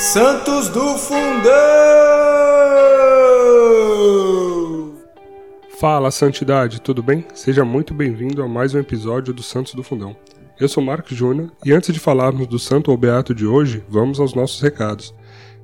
Santos do Fundão! Fala, Santidade, tudo bem? Seja muito bem-vindo a mais um episódio do Santos do Fundão. Eu sou Marcos Júnior e antes de falarmos do Santo ou Beato de hoje, vamos aos nossos recados.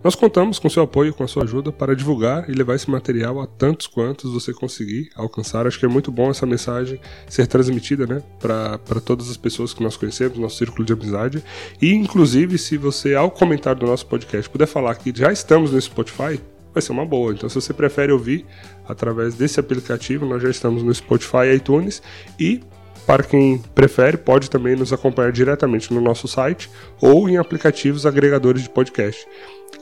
Nós contamos com seu apoio com a sua ajuda para divulgar e levar esse material a tantos quantos você conseguir alcançar. Acho que é muito bom essa mensagem ser transmitida né, para todas as pessoas que nós conhecemos, nosso círculo de amizade. E, inclusive, se você, ao comentar do nosso podcast, puder falar que já estamos no Spotify, vai ser uma boa. Então, se você prefere ouvir através desse aplicativo, nós já estamos no Spotify iTunes. E para quem prefere, pode também nos acompanhar diretamente no nosso site ou em aplicativos agregadores de podcast.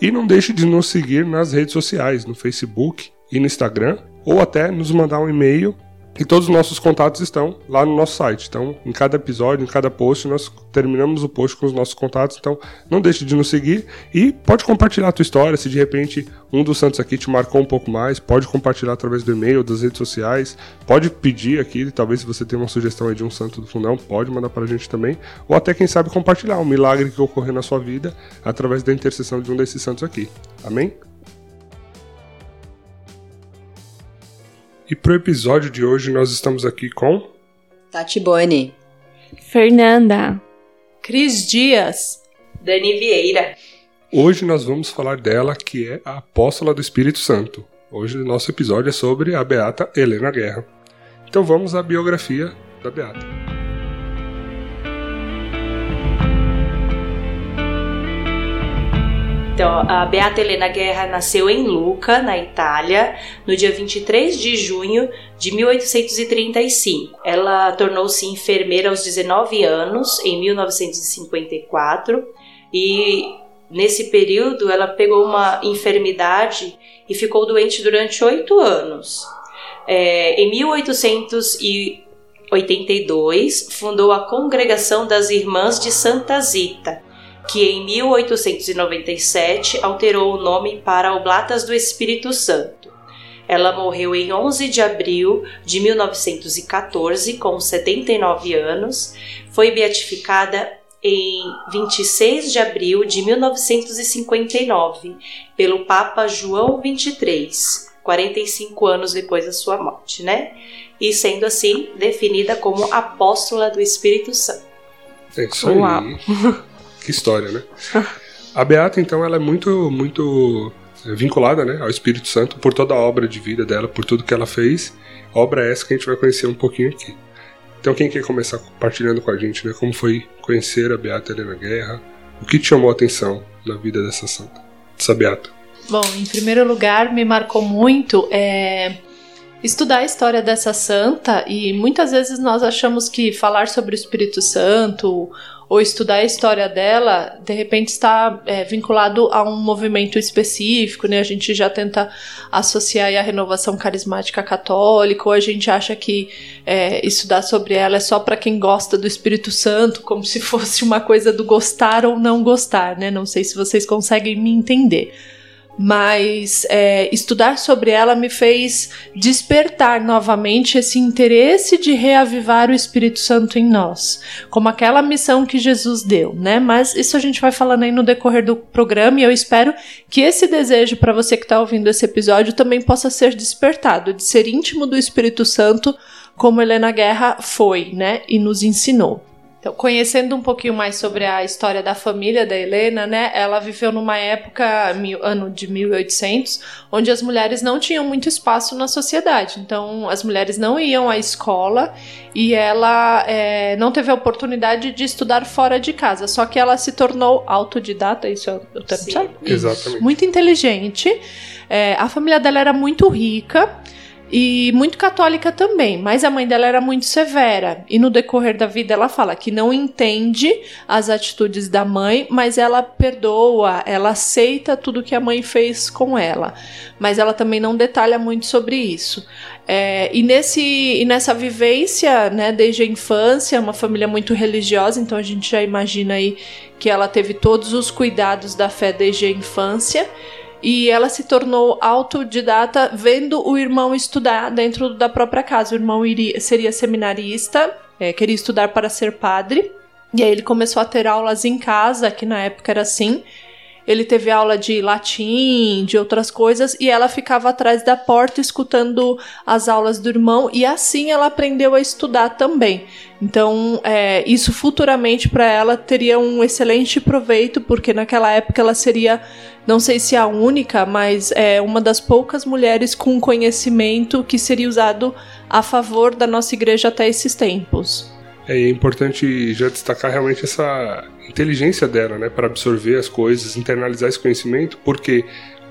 E não deixe de nos seguir nas redes sociais, no Facebook e no Instagram, ou até nos mandar um e-mail. E todos os nossos contatos estão lá no nosso site. Então, em cada episódio, em cada post, nós terminamos o post com os nossos contatos. Então, não deixe de nos seguir e pode compartilhar a tua história. Se de repente um dos santos aqui te marcou um pouco mais, pode compartilhar através do e-mail, das redes sociais. Pode pedir aqui, talvez se você tem uma sugestão aí de um santo do fundão, pode mandar para a gente também. Ou até, quem sabe, compartilhar um milagre que ocorreu na sua vida através da intercessão de um desses santos aqui. Amém? E pro episódio de hoje nós estamos aqui com Tati Boni, Fernanda, Cris Dias, Dani Vieira. Hoje nós vamos falar dela, que é a apóstola do Espírito Santo. Hoje o nosso episódio é sobre a beata Helena Guerra. Então vamos à biografia da beata. Então, a Beata Helena Guerra nasceu em Lucca, na Itália, no dia 23 de junho de 1835. Ela tornou-se enfermeira aos 19 anos, em 1954, e nesse período ela pegou uma enfermidade e ficou doente durante oito anos. É, em 1882, fundou a Congregação das Irmãs de Santa Zita, que em 1897 alterou o nome para Oblatas do Espírito Santo. Ela morreu em 11 de abril de 1914, com 79 anos. Foi beatificada em 26 de abril de 1959 pelo Papa João XXIII, 45 anos depois da sua morte, né? E sendo assim definida como apóstola do Espírito Santo. É isso aí. Uau. Que história, né? A Beata, então, ela é muito, muito vinculada né, ao Espírito Santo por toda a obra de vida dela, por tudo que ela fez. Obra essa que a gente vai conhecer um pouquinho aqui. Então, quem quer começar compartilhando com a gente, né? Como foi conhecer a Beata Helena Guerra? O que te chamou a atenção na vida dessa santa, dessa Beata? Bom, em primeiro lugar, me marcou muito é, estudar a história dessa santa e muitas vezes nós achamos que falar sobre o Espírito Santo ou estudar a história dela, de repente está é, vinculado a um movimento específico, né? A gente já tenta associar a renovação carismática católica, ou a gente acha que é, estudar sobre ela é só para quem gosta do Espírito Santo, como se fosse uma coisa do gostar ou não gostar, né? Não sei se vocês conseguem me entender mas é, estudar sobre ela me fez despertar novamente esse interesse de reavivar o Espírito Santo em nós, como aquela missão que Jesus deu, né? Mas isso a gente vai falando aí no decorrer do programa e eu espero que esse desejo para você que está ouvindo esse episódio também possa ser despertado, de ser íntimo do Espírito Santo, como Helena Guerra foi, né? E nos ensinou. Então, conhecendo um pouquinho mais sobre a história da família da Helena, né? Ela viveu numa época, mil, ano de 1800, onde as mulheres não tinham muito espaço na sociedade. Então, as mulheres não iam à escola e ela é, não teve a oportunidade de estudar fora de casa. Só que ela se tornou autodidata, isso é o termo Sim. certo? Exatamente. Muito inteligente. É, a família dela era muito rica e muito católica também, mas a mãe dela era muito severa. E no decorrer da vida ela fala que não entende as atitudes da mãe, mas ela perdoa, ela aceita tudo que a mãe fez com ela. Mas ela também não detalha muito sobre isso. É, e, nesse, e nessa vivência, né, desde a infância, uma família muito religiosa, então a gente já imagina aí que ela teve todos os cuidados da fé desde a infância e ela se tornou autodidata vendo o irmão estudar dentro da própria casa. O irmão iria, seria seminarista, é, queria estudar para ser padre, e aí ele começou a ter aulas em casa, que na época era assim. Ele teve aula de latim, de outras coisas, e ela ficava atrás da porta escutando as aulas do irmão, e assim ela aprendeu a estudar também. Então, é, isso futuramente para ela teria um excelente proveito, porque naquela época ela seria, não sei se a única, mas é uma das poucas mulheres com conhecimento que seria usado a favor da nossa igreja até esses tempos. É importante já destacar realmente essa inteligência dela, né, para absorver as coisas, internalizar esse conhecimento, porque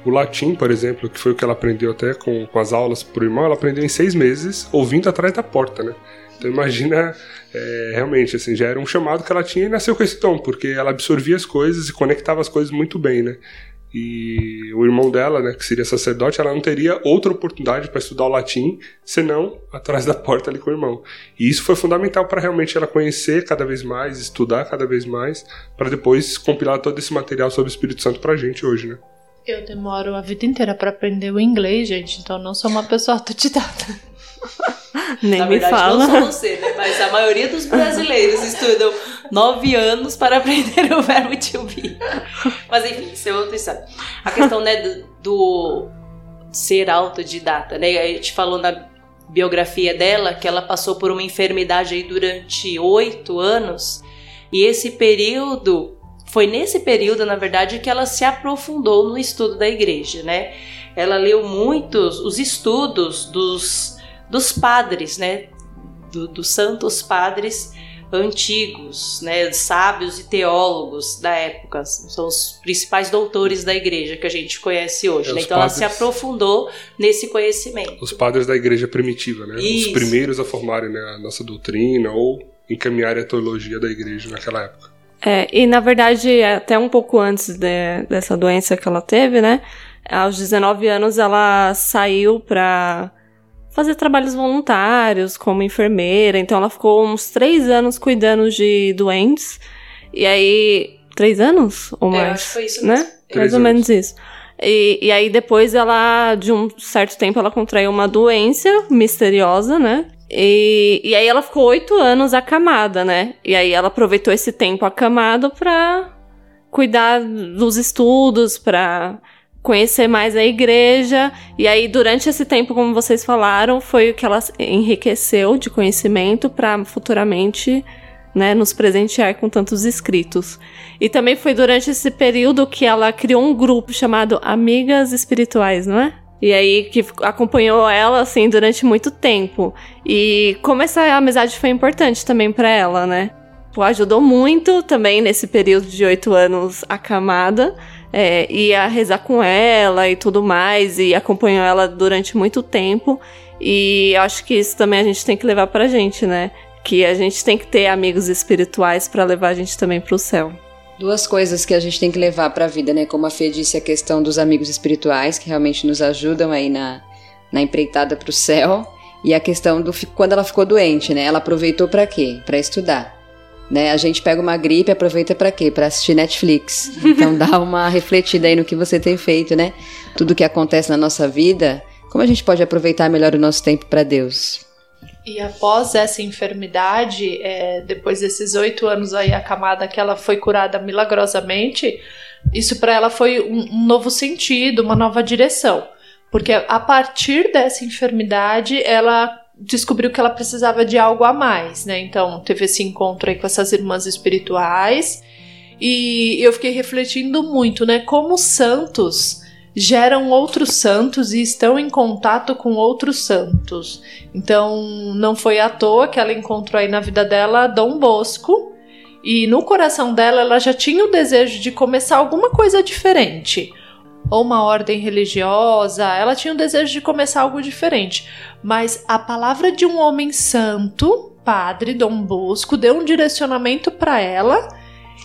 o latim, por exemplo, que foi o que ela aprendeu até com, com as aulas pro irmão, ela aprendeu em seis meses, ouvindo atrás da porta, né? Então imagina, é, realmente, assim, já era um chamado que ela tinha e nasceu com esse tom, porque ela absorvia as coisas e conectava as coisas muito bem, né? E o irmão dela, né, que seria sacerdote, ela não teria outra oportunidade para estudar o latim senão atrás da porta ali com o irmão. E isso foi fundamental para realmente ela conhecer cada vez mais, estudar cada vez mais, para depois compilar todo esse material sobre o Espírito Santo para a gente hoje, né? Eu demoro a vida inteira para aprender o inglês, gente, então não sou uma pessoa autodidata. Nem Na me verdade, fala. não só você, né? Mas a maioria dos brasileiros estudam nove anos para aprender o verbo to be. Mas enfim, isso é outra história. A questão, né, do, do ser autodidata, né? A gente falou na biografia dela que ela passou por uma enfermidade aí durante oito anos. E esse período, foi nesse período, na verdade, que ela se aprofundou no estudo da igreja, né? Ela leu muitos os estudos dos, dos padres, né? Do- dos santos padres antigos, né, sábios e teólogos da época, são os principais doutores da igreja que a gente conhece hoje. É, né? Então ela se padres. aprofundou nesse conhecimento. Os padres da igreja primitiva, né? Isso. Os primeiros a formarem né, a nossa doutrina ou encaminharem a teologia da igreja naquela época. É, e na verdade, até um pouco antes de- dessa doença que ela teve, né? Aos 19 anos ela saiu pra fazer trabalhos voluntários como enfermeira. Então ela ficou uns três anos cuidando de doentes. E aí. Três anos? Ou É, mais? acho que foi isso né? mesmo. Três Mais ou anos. menos isso. E, e aí depois ela, de um certo tempo, ela contraiu uma doença misteriosa, né? E, e aí ela ficou oito anos acamada, né? E aí ela aproveitou esse tempo acamado pra cuidar dos estudos, pra conhecer mais a igreja. E aí durante esse tempo, como vocês falaram, foi o que ela enriqueceu de conhecimento pra futuramente né, nos presentear com tantos escritos. E também foi durante esse período que ela criou um grupo chamado Amigas Espirituais, não é? E aí que acompanhou ela assim durante muito tempo. E como essa amizade foi importante também para ela, né? Ajudou muito também nesse período de oito anos acamada. É, ia rezar com ela e tudo mais, e acompanhou ela durante muito tempo. E acho que isso também a gente tem que levar pra gente, né? Que a gente tem que ter amigos espirituais para levar a gente também pro céu. Duas coisas que a gente tem que levar para a vida, né? Como a Fê disse, a questão dos amigos espirituais, que realmente nos ajudam aí na, na empreitada para o céu. E a questão do quando ela ficou doente, né? Ela aproveitou para quê? Para estudar. Né? A gente pega uma gripe, aproveita para quê? Para assistir Netflix. Então dá uma refletida aí no que você tem feito, né? Tudo que acontece na nossa vida, como a gente pode aproveitar melhor o nosso tempo para Deus? E após essa enfermidade, é, depois desses oito anos aí acamada que ela foi curada milagrosamente, isso para ela foi um, um novo sentido, uma nova direção. Porque a partir dessa enfermidade, ela descobriu que ela precisava de algo a mais, né? Então teve esse encontro aí com essas irmãs espirituais. E eu fiquei refletindo muito, né? Como os santos geram outros santos e estão em contato com outros santos. Então, não foi à toa que ela encontrou aí na vida dela Dom Bosco. E no coração dela, ela já tinha o desejo de começar alguma coisa diferente. Ou uma ordem religiosa, ela tinha o desejo de começar algo diferente. Mas a palavra de um homem santo, padre Dom Bosco, deu um direcionamento para ela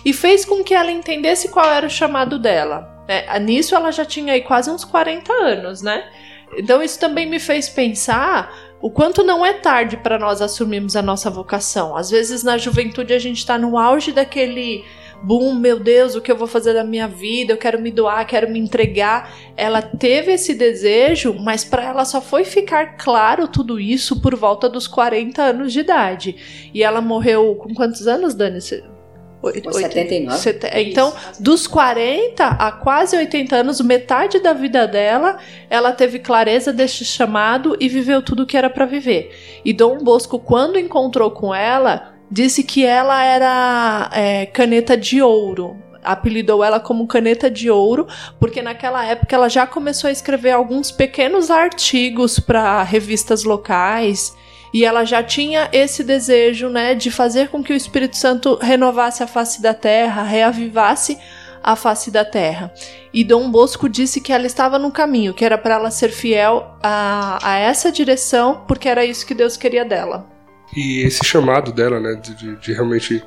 e fez com que ela entendesse qual era o chamado dela. É, nisso ela já tinha aí quase uns 40 anos, né? Então isso também me fez pensar o quanto não é tarde para nós assumirmos a nossa vocação. Às vezes na juventude a gente está no auge daquele boom, meu Deus, o que eu vou fazer da minha vida? Eu quero me doar, quero me entregar. Ela teve esse desejo, mas para ela só foi ficar claro tudo isso por volta dos 40 anos de idade. E ela morreu com quantos anos, Dani? Você- Ou 79. Sete- Então, dos 40 a quase 80 anos, metade da vida dela, ela teve clareza deste chamado e viveu tudo o que era para viver. E Dom Bosco, quando encontrou com ela, disse que ela era é, caneta de ouro. Apelidou ela como caneta de ouro, porque naquela época ela já começou a escrever alguns pequenos artigos para revistas locais. E ela já tinha esse desejo, né, de fazer com que o Espírito Santo renovasse a face da terra, reavivasse a face da terra. E Dom Bosco disse que ela estava no caminho, que era para ela ser fiel a, a essa direção, porque era isso que Deus queria dela. E esse chamado dela, né, de, de- realmente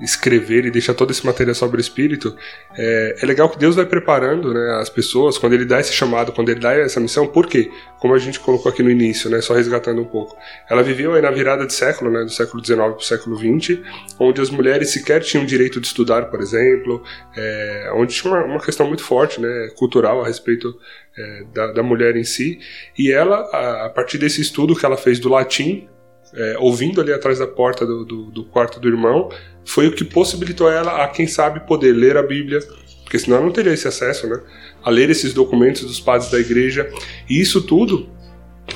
escrever e deixar todo esse material sobre o espírito, é, é legal que Deus vai preparando né, as pessoas quando ele dá esse chamado, quando ele dá essa missão, por quê? Como a gente colocou aqui no início, né, só resgatando um pouco. Ela viveu aí na virada de século, né, do século XIX para o século XX, onde as mulheres sequer tinham direito de estudar, por exemplo, é, onde tinha uma, uma questão muito forte, né, cultural a respeito é, da, da mulher em si, e ela, a, a partir desse estudo que ela fez do latim, é, ouvindo ali atrás da porta do, do, do quarto do irmão, foi o que possibilitou ela a, quem sabe, poder ler a Bíblia, porque senão ela não teria esse acesso, né? A ler esses documentos dos padres da igreja. E isso tudo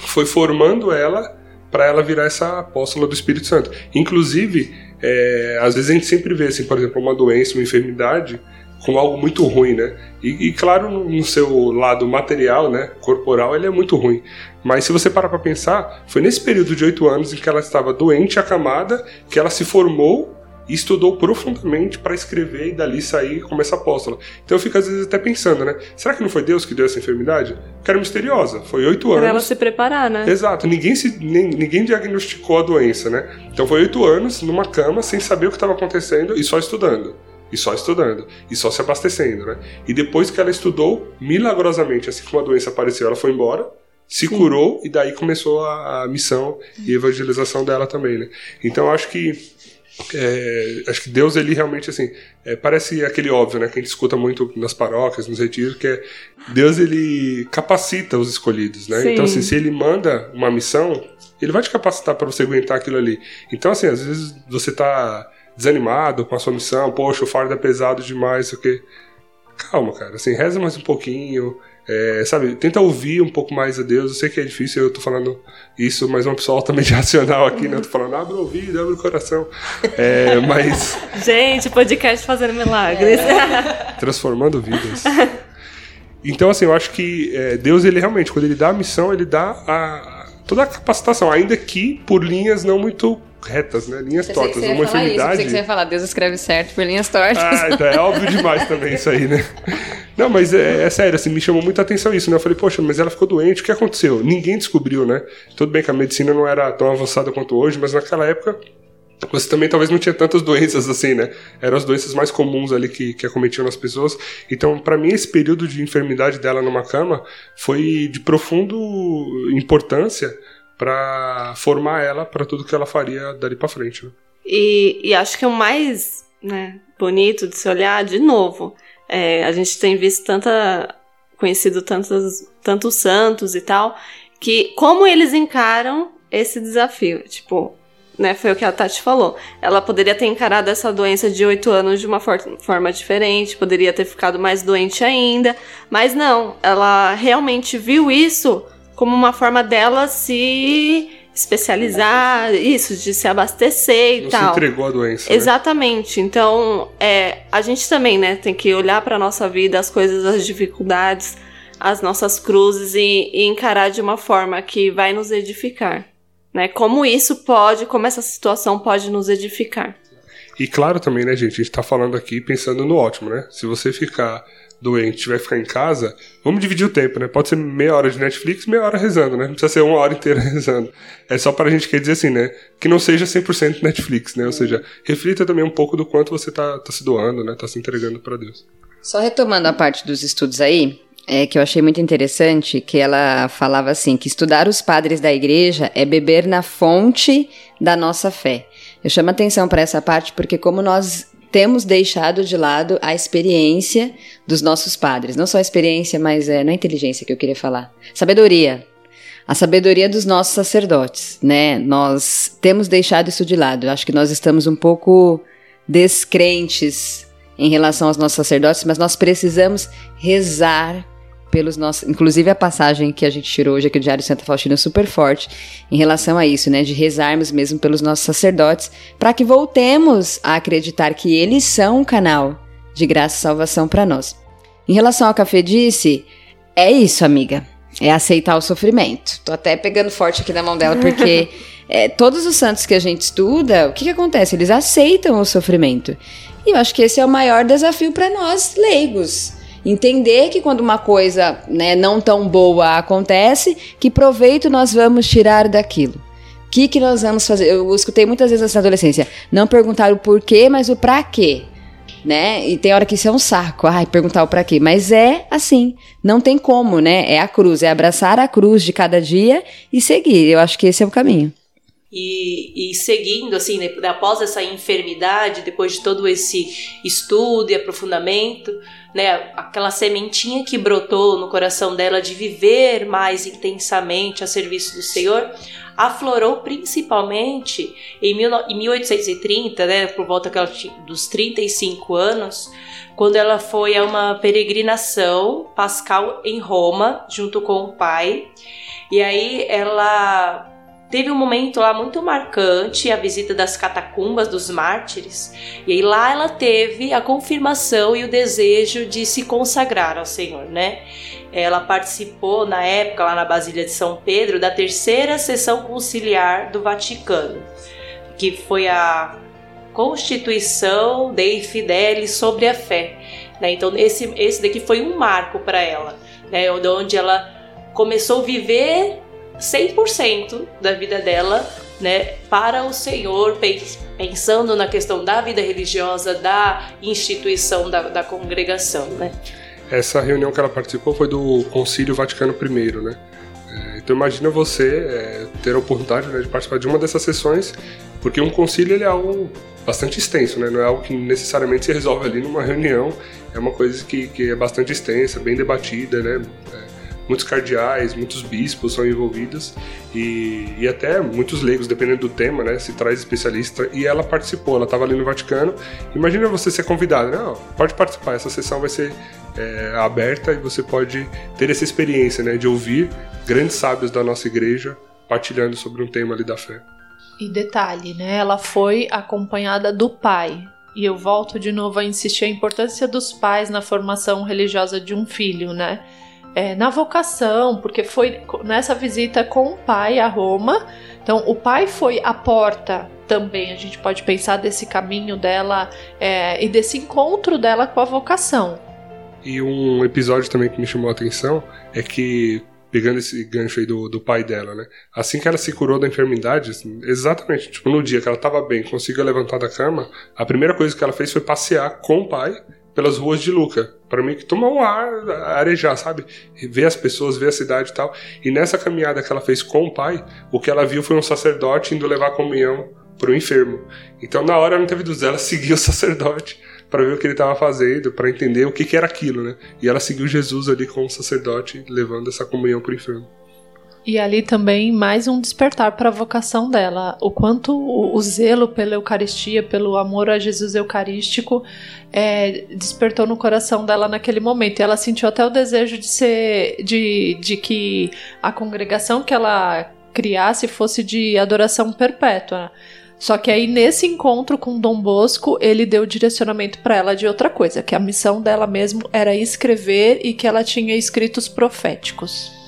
foi formando ela para ela virar essa apóstola do Espírito Santo. Inclusive, é, às vezes a gente sempre vê, assim, por exemplo, uma doença, uma enfermidade como algo muito ruim, né? E, e, claro, no, no seu lado material, né, corporal, ele é muito ruim. Mas se você parar para pensar, foi nesse período de oito anos em que ela estava doente, acamada, que ela se formou e estudou profundamente para escrever e dali sair como essa apóstola. Então eu fico às vezes até pensando, né? Será que não foi Deus que deu essa enfermidade? Que era misteriosa. Foi oito anos. Pra ela se preparar, né? Exato, ninguém, se, nem- ninguém diagnosticou a doença, né? Então foi oito anos numa cama sem saber o que estava acontecendo e só estudando. E só estudando. E só se abastecendo, né? E depois que ela estudou, milagrosamente, assim que uma doença apareceu, ela foi embora, se curou e daí começou a, a missão e evangelização dela também, né? Então acho que é, acho que Deus, ele realmente, assim, é, parece aquele óbvio, né, que a gente escuta muito nas paróquias, nos retiros, que é Deus, ele capacita os escolhidos, né? Sim. Então, assim, se ele manda uma missão, ele vai te capacitar para você aguentar aquilo ali. Então, assim, às vezes você tá desanimado com a sua missão, poxa, o fardo é pesado demais, o quê? Calma, cara, assim, reza mais um pouquinho, é, sabe, tenta ouvir um pouco mais a Deus. Eu sei que é difícil, eu tô falando isso, mas uma pessoa altamente racional aqui, né? Eu tô falando, abre o ouvido, abre o coração. É, mas Gente, podcast fazendo milagres. transformando vidas. Então, assim, eu acho que é, Deus, ele realmente, quando ele dá a missão, ele dá a, toda a capacitação, ainda que por linhas não muito retas, né? Linhas tortas. Uma isso, enfermidade. pensei que você ia falar, Deus escreve certo por linhas tortas. Ah, então é óbvio demais também isso aí, né? Não, mas é, é sério, assim, me chamou muita atenção isso, né? Eu falei, poxa, mas ela ficou doente, o que aconteceu? Ninguém descobriu, né? Tudo bem que a medicina não era tão avançada quanto hoje, mas naquela época você também talvez não tinha tantas doenças assim, né? Eram as doenças mais comuns ali que, que acometiam as pessoas. Então, para mim, esse período de enfermidade dela numa cama foi de profundo importância para formar ela para tudo que ela faria dali para frente. Né? E, e acho que o mais né, bonito de se olhar, de novo, é, a gente tem visto tanta. conhecido tantos, tantos santos e tal, que como eles encaram esse desafio. Tipo, né, foi o que a Tati falou. Ela poderia ter encarado essa doença de 8 anos de uma for forma diferente, poderia ter ficado mais doente ainda, mas não, ela realmente viu isso como uma forma dela se especializar, isso, de se abastecer e Não tal. se entregou à doença. né? Exatamente. Então, é, a gente também, né, tem que olhar para nossa vida, as coisas, as dificuldades, as nossas cruzes e, e encarar de uma forma que vai nos edificar, né? Como isso pode, como essa situação pode nos edificar. E claro também, né, gente, a gente tá falando aqui pensando no ótimo, né? Se você ficar doente, que ficar em casa, vamos dividir o tempo, né? Pode ser meia hora de Netflix, meia hora rezando, né? Não precisa ser uma hora inteira rezando. É só pra gente quer dizer assim, né? Que não seja 100% Netflix, né? Ou seja, reflita também um pouco do quanto você tá, tá se doando, né? Tá se entregando para Deus. Só retomando a parte dos estudos aí, é que eu achei muito interessante que ela falava assim, que estudar os padres da igreja é beber na fonte da nossa fé. Eu chamo atenção para essa parte porque como nós temos deixado de lado a experiência dos nossos padres, não só a experiência, mas é, não é inteligência que eu queria falar, sabedoria. A sabedoria dos nossos sacerdotes, né? Nós temos deixado isso de lado. Eu acho que nós estamos um pouco descrentes em relação aos nossos sacerdotes, mas nós precisamos rezar pelos nossos. Inclusive a passagem que a gente tirou hoje aqui do Diário Santa Faustina é super forte em relação a isso, né? De rezarmos mesmo pelos nossos sacerdotes, para que voltemos a acreditar que eles são um canal de graça e salvação para nós. Em relação ao café disse, é isso, amiga. É aceitar o sofrimento. Tô até pegando forte aqui na mão dela, porque é, todos os santos que a gente estuda, o que, que acontece? Eles aceitam o sofrimento. E eu acho que esse é o maior desafio para nós leigos. Entender que quando uma coisa né, não tão boa acontece, que proveito nós vamos tirar daquilo. O que, que nós vamos fazer? Eu escutei muitas vezes na adolescência, não perguntar o porquê, mas o pra quê. Né? E tem hora que isso é um saco, ai, perguntar o pra quê. Mas é assim, não tem como, né? É a cruz, é abraçar a cruz de cada dia e seguir. Eu acho que esse é o caminho. E, e, seguindo, assim, né, após essa enfermidade, depois de todo esse estudo e aprofundamento, né, aquela sementinha que brotou no coração dela de viver mais intensamente a serviço do Senhor, aflorou principalmente em, mil, em 1830, né, por volta dos 35 anos, quando ela foi a uma peregrinação pascal em Roma, junto com o pai. E aí ela Teve um momento lá muito marcante, a visita das catacumbas dos mártires, e aí lá ela teve a confirmação e o desejo de se consagrar ao Senhor, né? Ela participou na época lá na Basília de São Pedro da terceira sessão conciliar do Vaticano, que foi a Constituição Dei Fidelis sobre a fé. Né? Então esse, esse daqui foi um marco para ela, né? onde ela começou a viver 100% da vida dela, né, para o Senhor, pensando na questão da vida religiosa, da instituição da, da congregação, né? Essa reunião que ela participou foi do Concílio Vaticano I, né? É, então imagina você é, ter a oportunidade né, de participar de uma dessas sessões, porque um concílio ele é algo bastante extenso, né? Não é algo que necessariamente se resolve ali numa reunião, é uma coisa que, que é bastante extensa, bem debatida, né? É, muitos cardeais, muitos bispos são envolvidos e, e até muitos leigos, dependendo do tema, né? Se traz especialista e ela participou, ela estava ali no Vaticano. Imagina você ser convidado, né? pode participar, essa sessão vai ser é, aberta e você pode ter essa experiência, né? De ouvir grandes sábios da nossa igreja partilhando sobre um tema ali da fé. E detalhe, né? Ela foi acompanhada do pai. E eu volto de novo a insistir a importância dos pais na formação religiosa de um filho, né? É, na vocação, porque foi nessa visita com o pai a Roma. Então, o pai foi a porta também. A gente pode pensar desse caminho dela é, e desse encontro dela com a vocação. E um episódio também que me chamou a atenção é que pegando esse gancho aí do, do pai dela, né? Assim que ela se curou da enfermidade, exatamente, tipo, no dia que ela estava bem, conseguiu levantar da cama, a primeira coisa que ela fez foi passear com o pai pelas ruas de Luca, para mim que tomar um ar, arejar, sabe? Ver as pessoas, ver a cidade e tal. E nessa caminhada que ela fez com o pai, o que ela viu foi um sacerdote indo levar comunhão para o enfermo. Então na hora não teve dúvida, ela seguiu o sacerdote para ver o que ele estava fazendo, para entender o que, que era aquilo, né? E ela seguiu Jesus ali com o sacerdote levando essa comunhão para o enfermo. E ali também mais um despertar para a vocação dela, o quanto o, zelo pela Eucaristia, pelo amor a Jesus Eucarístico, é, despertou no coração dela naquele momento. E ela sentiu até o desejo de ser, de, de que a congregação que ela criasse fosse de adoração perpétua. Só que aí nesse encontro com Dom Bosco, ele deu direcionamento para ela de outra coisa, que a missão dela mesmo era escrever e que ela tinha escritos proféticos.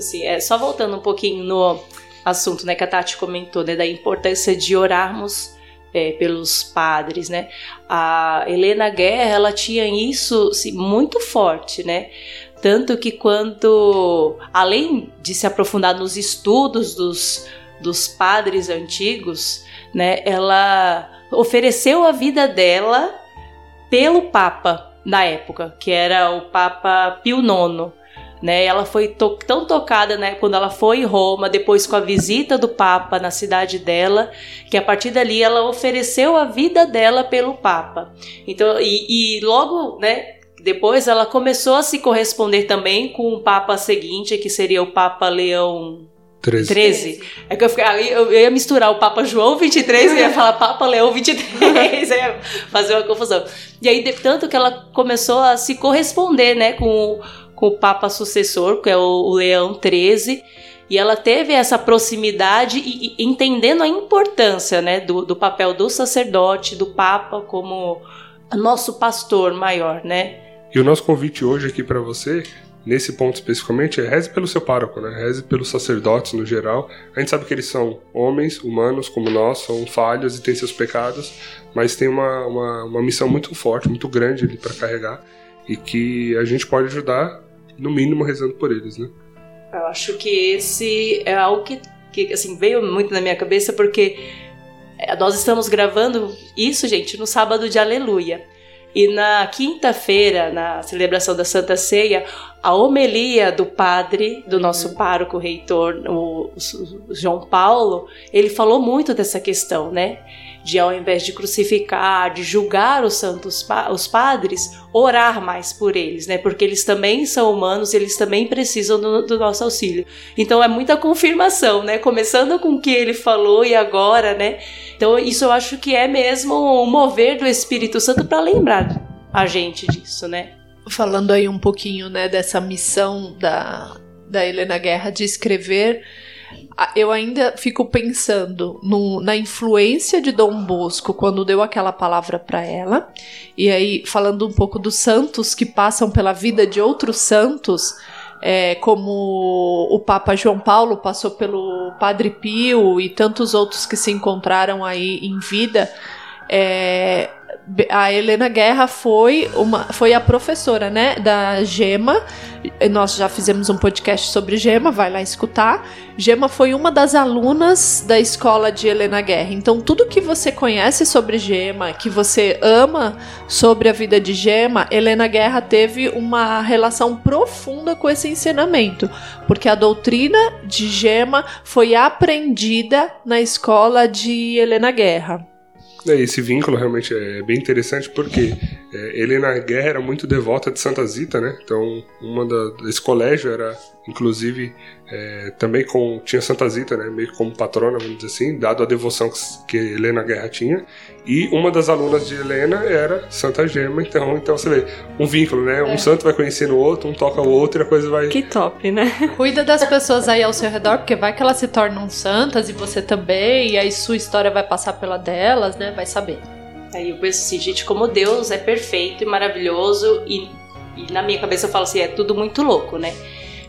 Assim, é, só voltando um pouquinho no assunto né, que a Tati comentou, né, da importância de orarmos é, pelos padres, né? A Helena Guerra, ela tinha isso assim, muito forte, né? Tanto que quando, além de se aprofundar nos estudos dos, dos padres antigos, né, ela ofereceu a vida dela pelo Papa na época, que era o Papa Pio IX né? Ela foi to tão tocada, né, quando ela foi em Roma, depois com a visita do Papa na cidade dela, que a partir dali ela ofereceu a vida dela pelo Papa. Então, e, e logo, né, depois ela começou a se corresponder também com o Papa seguinte, que seria o Papa Leão 13. 13. É que eu, fiquei, aí eu ia misturar o Papa João 23 e ia falar Papa Leão 23, ia fazer uma confusão. E aí, de, tanto que ela começou a se corresponder, né, com, com o Papa sucessor, que é o, o Leão 13, e ela teve essa proximidade e, e entendendo a importância, né, do, do papel do sacerdote, do Papa como nosso pastor maior, né? E o nosso convite hoje aqui para você nesse ponto especificamente, é reze pelo seu pároco, né? Reze pelos sacerdotes no geral. A gente sabe que eles são homens, humanos como nós, são falhos e têm seus pecados, mas tem uma, uma, uma missão muito forte, muito grande ali para carregar e que a gente pode ajudar, no mínimo, rezando por eles, né? Eu acho que esse é algo que, que assim, veio muito na minha cabeça porque é, nós estamos gravando isso, gente, no sábado de Aleluia. E na quinta-feira, na celebração da Santa Ceia, a homilia do padre, do nosso pároco reitor, o, o João Paulo, ele falou muito dessa questão, né? De ao invés de crucificar, de julgar os santos os padres, orar mais por eles, né? Porque eles também são humanos, eles também precisam do, do nosso auxílio. Então é muita confirmação, né? Começando com o que ele falou e agora, né? Então isso eu acho que é mesmo o mover do Espírito Santo para lembrar a gente disso, né? Falando aí um pouquinho, né, dessa missão da, da Helena Guerra de escrever eu ainda fico pensando no, na influência de Dom Bosco quando deu aquela palavra para ela. E aí, falando um pouco dos santos que passam pela vida de outros santos, é, como o Papa João Paulo passou pelo Padre Pio e tantos outros que se encontraram aí em vida. É, a Helena Guerra foi uma foi a professora, né, da Gema. Nós já fizemos um podcast sobre Gema, vai lá escutar. Gema foi uma das alunas da escola de Helena Guerra. Então tudo que você conhece sobre Gema, que você ama sobre a vida de Gema, Helena Guerra teve uma relação profunda com esse ensinamento, porque a doutrina de Gema foi aprendida na escola de Helena Guerra. Esse vínculo realmente é bem interessante porque é, Helena Guerra era muito devota de Santa Zita, né? Então, uma da, esse colégio era, inclusive, é, também com tinha Santa Zita, né? Meio como patrona, vamos dizer assim, dado a devoção que, que Helena Guerra tinha. E uma das alunas de Helena era Santa Gema, então, então você vê um vínculo, né? Um é. santo vai conhecendo o outro, um toca o outro e a coisa vai. Que top, né? Cuida das pessoas aí ao seu redor, porque vai que elas se tornam santas e você também, e aí sua história vai passar pela delas, né? Vai saber. Aí eu penso assim, gente, como Deus é perfeito e maravilhoso, e, e na minha cabeça eu falo assim, é tudo muito louco, né?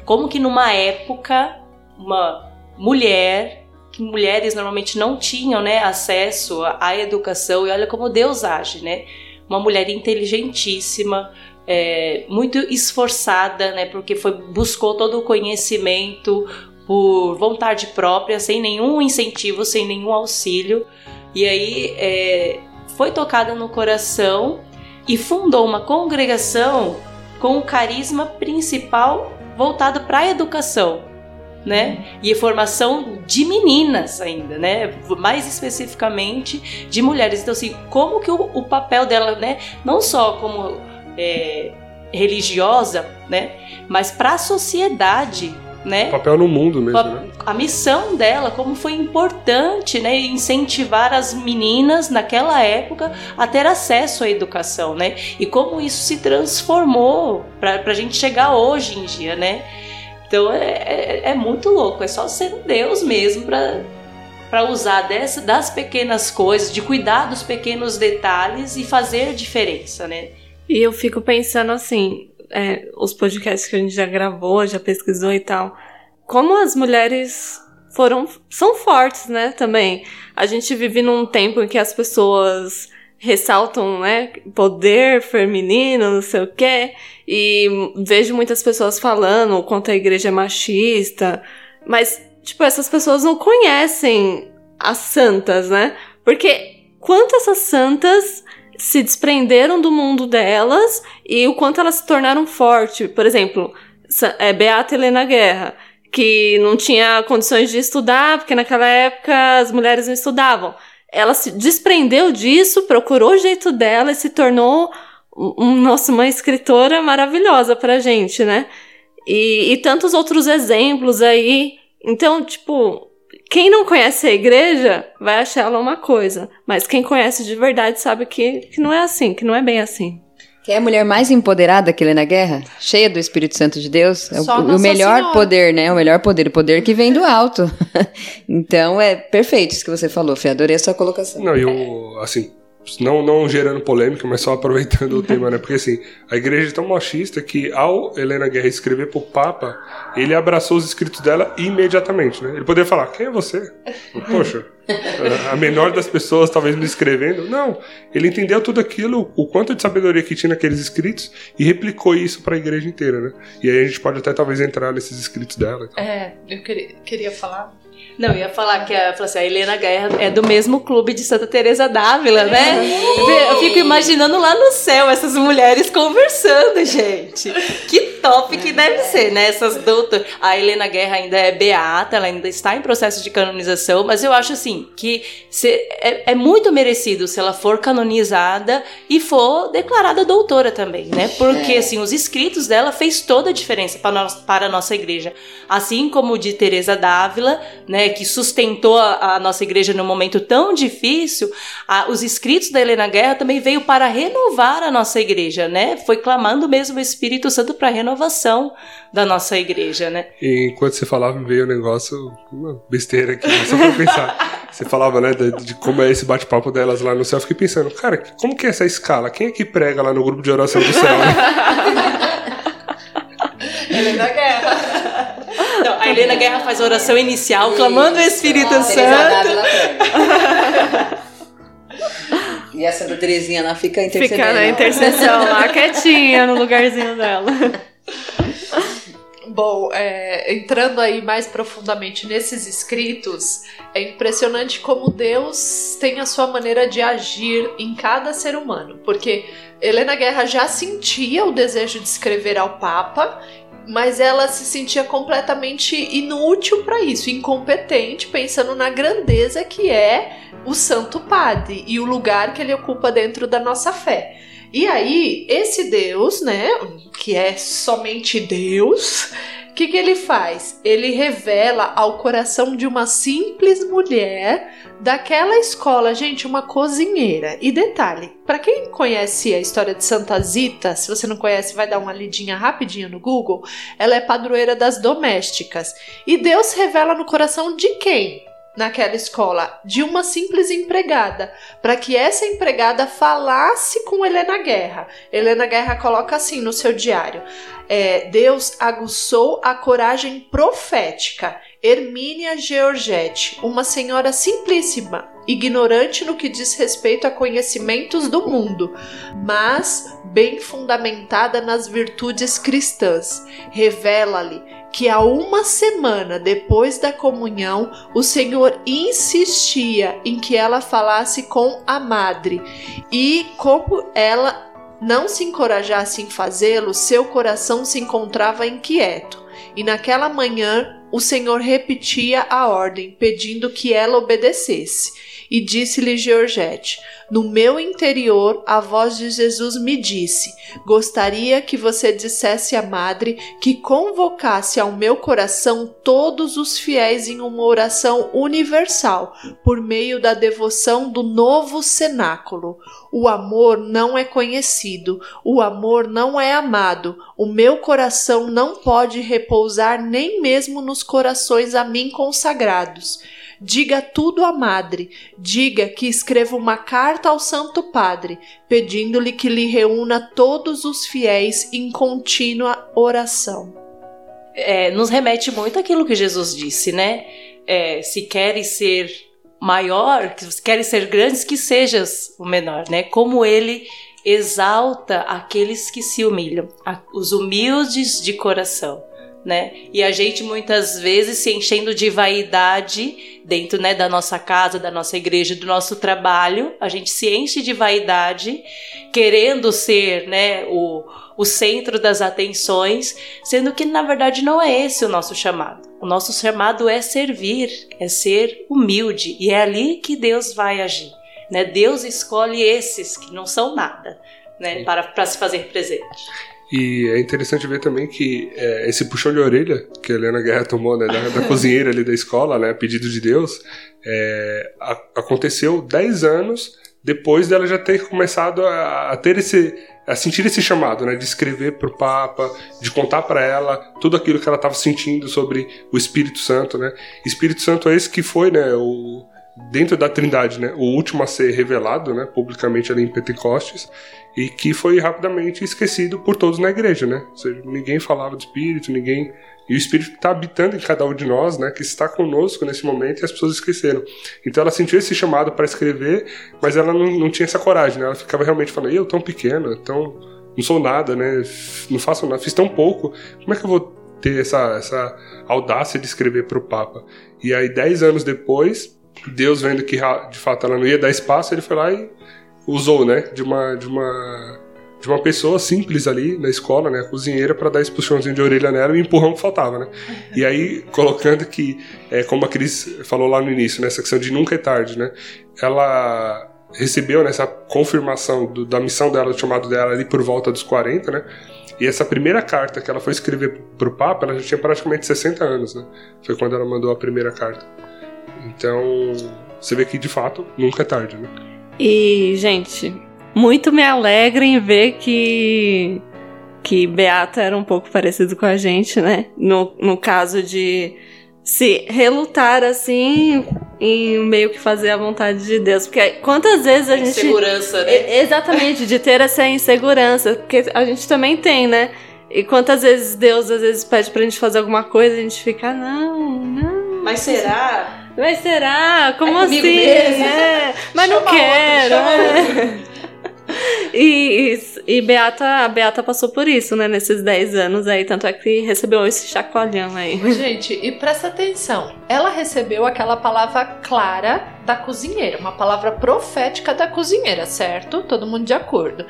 Como que numa época, uma mulher, que mulheres normalmente não tinham né, acesso à educação, e olha como Deus age, né? Uma mulher inteligentíssima, é, muito esforçada, né? Porque foi, buscou todo o conhecimento por vontade própria, sem nenhum incentivo, sem nenhum auxílio. E aí é, foi tocada no coração e fundou uma congregação com o carisma principal voltado para a educação, né? E formação de meninas ainda, né? Mais especificamente de mulheres. Então, assim, como que o, o papel dela, né? Não só como é, religiosa, né? Mas para a sociedade né? O papel no mundo mesmo, a, né? A missão dela, como foi importante, né, incentivar as meninas naquela época a ter acesso à educação, né? E como isso se transformou para a gente chegar hoje em dia, né? Então é, é, é muito louco, é só ser um Deus mesmo para para usar dessa, das pequenas coisas, de cuidar dos pequenos detalhes e fazer diferença, né? E eu fico pensando assim, é, os podcasts que a gente já gravou, já pesquisou e tal, como as mulheres foram são fortes, né, também. A gente vive num tempo em que as pessoas ressaltam, né, poder feminino, não sei o quê, e vejo muitas pessoas falando o quanto a igreja é machista, mas tipo, essas pessoas não conhecem as santas, né? Porque quanto essas santas se desprenderam do mundo delas e o quanto elas se tornaram fortes. Por exemplo, é, Beata Helena Guerra, que não tinha condições de estudar, porque naquela época as mulheres não estudavam. Ela se desprendeu disso, procurou o jeito dela e se tornou, um, nossa, uma escritora maravilhosa pra gente, né? E, e tantos outros exemplos aí Então, tipo, quem não conhece a igreja vai achar ela uma coisa, mas quem conhece de verdade sabe que, que não é assim, que não é bem assim. Quem é a mulher mais empoderada que Helena Guerra? Cheia do Espírito Santo de Deus? É o, o melhor Senhora. poder, né? O melhor poder, o poder que vem do alto. então é perfeito isso que você falou, Fê. Adorei a sua colocação. Não, e o, assim, não, não gerando polêmica, mas só aproveitando o tema, né? Porque assim, a igreja é tão machista que ao Helena Guerra escrever pro Papa, ele abraçou os escritos dela imediatamente, né? Ele poderia falar, quem é você? Poxa, a menor das pessoas talvez me escrevendo. Não, ele entendeu tudo aquilo, o quanto de sabedoria que tinha naqueles escritos e replicou isso para a igreja inteira, né? E aí a gente pode até talvez entrar nesses escritos dela. É, eu queria, queria falar. Não, eu ia falar que a, assim, a Helena Guerra é do mesmo clube de Santa Teresa d'Ávila, né? Eu fico imaginando lá no céu essas mulheres conversando, gente. Que top que deve ser, né? Essas doutoras. A Helena Guerra ainda é beata, ela ainda está em processo de canonização, mas eu acho assim que se- é, é muito merecido se ela for canonizada e for declarada doutora também, né? Porque assim, os escritos dela fez toda a diferença para nós, para a nossa igreja. Assim como o de Teresa d'Ávila, né, que sustentou a, a nossa igreja num momento tão difícil, a- os escritos da Helena Guerra também veio para renovar a nossa igreja, né? Foi clamando mesmo o Espírito Santo para a renovação da nossa igreja, né? E enquanto você falava, me veio um negócio, uma besteira aqui, só pra pensar. Você falava, né, de, de como é esse bate-papo delas lá no céu. Eu fiquei pensando, cara, como que é essa escala? Quem é que prega lá no grupo de oração do céu? né? Helena Guerra. Não, a Helena Guerra faz a oração inicial, clamando o Espírito Teresa Santo. E a Santa Terezinha lá fica intercedendo. Fica na intercessão lá, quietinha no lugarzinho dela. Bom, é, entrando aí mais profundamente nesses escritos, é impressionante como Deus tem a sua maneira de agir em cada ser humano. Porque Helena Guerra já sentia o desejo de escrever ao Papa, mas ela se sentia completamente inútil para isso, incompetente, pensando na grandeza que é o Santo Padre e o lugar que ele ocupa dentro da nossa fé. E aí, esse Deus, né, que é somente Deus, o que, que ele faz? Ele revela ao coração de uma simples mulher daquela escola, gente, uma cozinheira. E detalhe, para quem conhece a história de Santa Zita, se você não conhece, vai dar uma lidinha rapidinho no Google. Ela é padroeira das domésticas. E Deus revela no coração de quem? Naquela escola, de uma simples empregada, para que essa empregada falasse com Helena Guerra. Helena Guerra coloca assim no seu diário: é, Deus aguçou a coragem profética. Hermínia Georgette, uma senhora simplíssima, ignorante no que diz respeito a conhecimentos do mundo, mas bem fundamentada nas virtudes cristãs, revela-lhe que há uma semana depois da comunhão, o Senhor insistia em que ela falasse com a madre, e como ela não se encorajasse em fazê-lo, seu coração se encontrava inquieto. E naquela manhã o Senhor repetia a ordem, pedindo que ela obedecesse. E disse-lhe Georgette: No meu interior a voz de Jesus me disse: Gostaria que você dissesse à madre que convocasse ao meu coração todos os fiéis em uma oração universal, por meio da devoção do novo cenáculo. O amor não é conhecido, o amor não é amado, o meu coração não pode repousar nem mesmo nos corações a mim consagrados. Diga tudo à madre, diga que escreva uma carta ao Santo Padre, pedindo-lhe que lhe reúna todos os fiéis em contínua oração. É, nos remete muito àquilo que Jesus disse, né? É, se queres ser maior, que se queres ser grandes, que sejas o menor, né? Como ele exalta aqueles que se humilham, os humildes de coração. Né? E a gente muitas vezes se enchendo de vaidade dentro né, da nossa casa, da nossa igreja, do nosso trabalho, a gente se enche de vaidade, querendo ser né, o, o centro das atenções, sendo que na verdade não é esse o nosso chamado. O nosso chamado é servir, é ser humilde, e é ali que Deus vai agir. Né? Deus escolhe esses que não são nada né, para, para se fazer presente. E é interessante ver também que é, esse puxão de orelha que a Helena Guerra tomou né, da, da cozinheira ali da escola, né, a pedido de Deus, é, a, aconteceu 10 anos depois dela já ter começado a, a ter esse a sentir esse chamado, né, de escrever para o Papa, de contar para ela tudo aquilo que ela estava sentindo sobre o Espírito Santo, né? Espírito Santo é esse que foi, né, o dentro da Trindade, né, o último a ser revelado, né, publicamente ali em Pentecostes, e que foi rapidamente esquecido por todos na igreja, né? Ou seja, ninguém falava do Espírito, ninguém e o Espírito está habitando em cada um de nós, né, que está conosco nesse momento e as pessoas esqueceram. Então ela sentiu esse chamado para escrever, mas ela não, não tinha essa coragem, né? Ela ficava realmente falando: eu tão pequena, tão não sou nada, né? Não faço nada, fiz tão pouco. Como é que eu vou ter essa, essa audácia de escrever para o Papa? E aí dez anos depois, Deus vendo que de fato ela não ia dar espaço, ele foi lá e usou, né? De uma de uma de uma pessoa simples ali na escola, né, a cozinheira, para dar esse puxãozinho de orelha nela e o empurrão que faltava, né? E aí, colocando que, é, como a Cris falou lá no início, nessa né, questão de nunca é tarde, né? Ela recebeu nessa né, confirmação do, da missão dela, do chamado dela ali por volta dos 40, né? E essa primeira carta que ela foi escrever para o Papa, ela já tinha praticamente 60 anos, né? Foi quando ela mandou a primeira carta. Então, você vê que de fato nunca é tarde, né? E, gente, muito me alegra em ver que que Beata era um pouco parecido com a gente, né? No, no caso de se relutar assim em meio que fazer a vontade de Deus. Porque quantas vezes a gente. Insegurança, né? Exatamente, de ter essa insegurança. Porque a gente também tem, né? E quantas vezes Deus às vezes pede pra gente fazer alguma coisa e a gente fica, não, não. Mas será? Mas será? Como é assim? É, mas chama não quero. Outro. E, e, e, Beata, a Beata passou por isso, né, nesses 10 anos aí, tanto é que recebeu esse chacoalhão aí. Gente, e presta atenção, ela recebeu aquela palavra clara da cozinheira, uma palavra profética da cozinheira, certo? Todo mundo de acordo.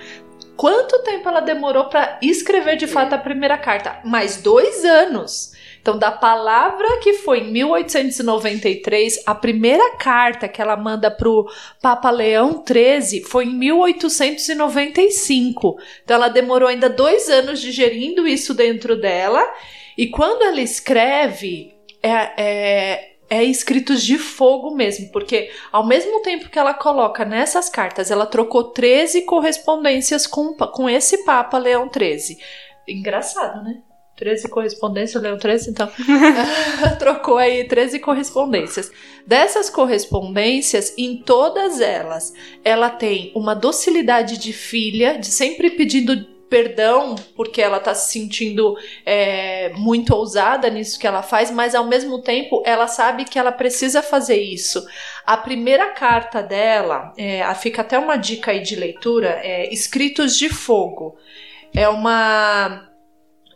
Quanto tempo ela demorou para escrever de fato a primeira carta? Mais dois anos. Então, da palavra que foi em 1893, a primeira carta que ela manda para o Papa Leão XIII foi em 1895. Então, ela demorou ainda dois anos digerindo isso dentro dela. E quando ela escreve, é, é é escritos de fogo mesmo, porque ao mesmo tempo que ela coloca nessas cartas, ela trocou 13 correspondências com, com esse Papa Leão XIII. Engraçado, né? 13 correspondências, leu 13, então. Trocou aí 13 correspondências. Dessas correspondências, em todas elas, ela tem uma docilidade de filha, de sempre pedindo perdão porque ela tá se sentindo é, muito ousada nisso que ela faz, mas ao mesmo tempo ela sabe que ela precisa fazer isso. A primeira carta dela, é, fica até uma dica aí de leitura, é Escritos de Fogo. É uma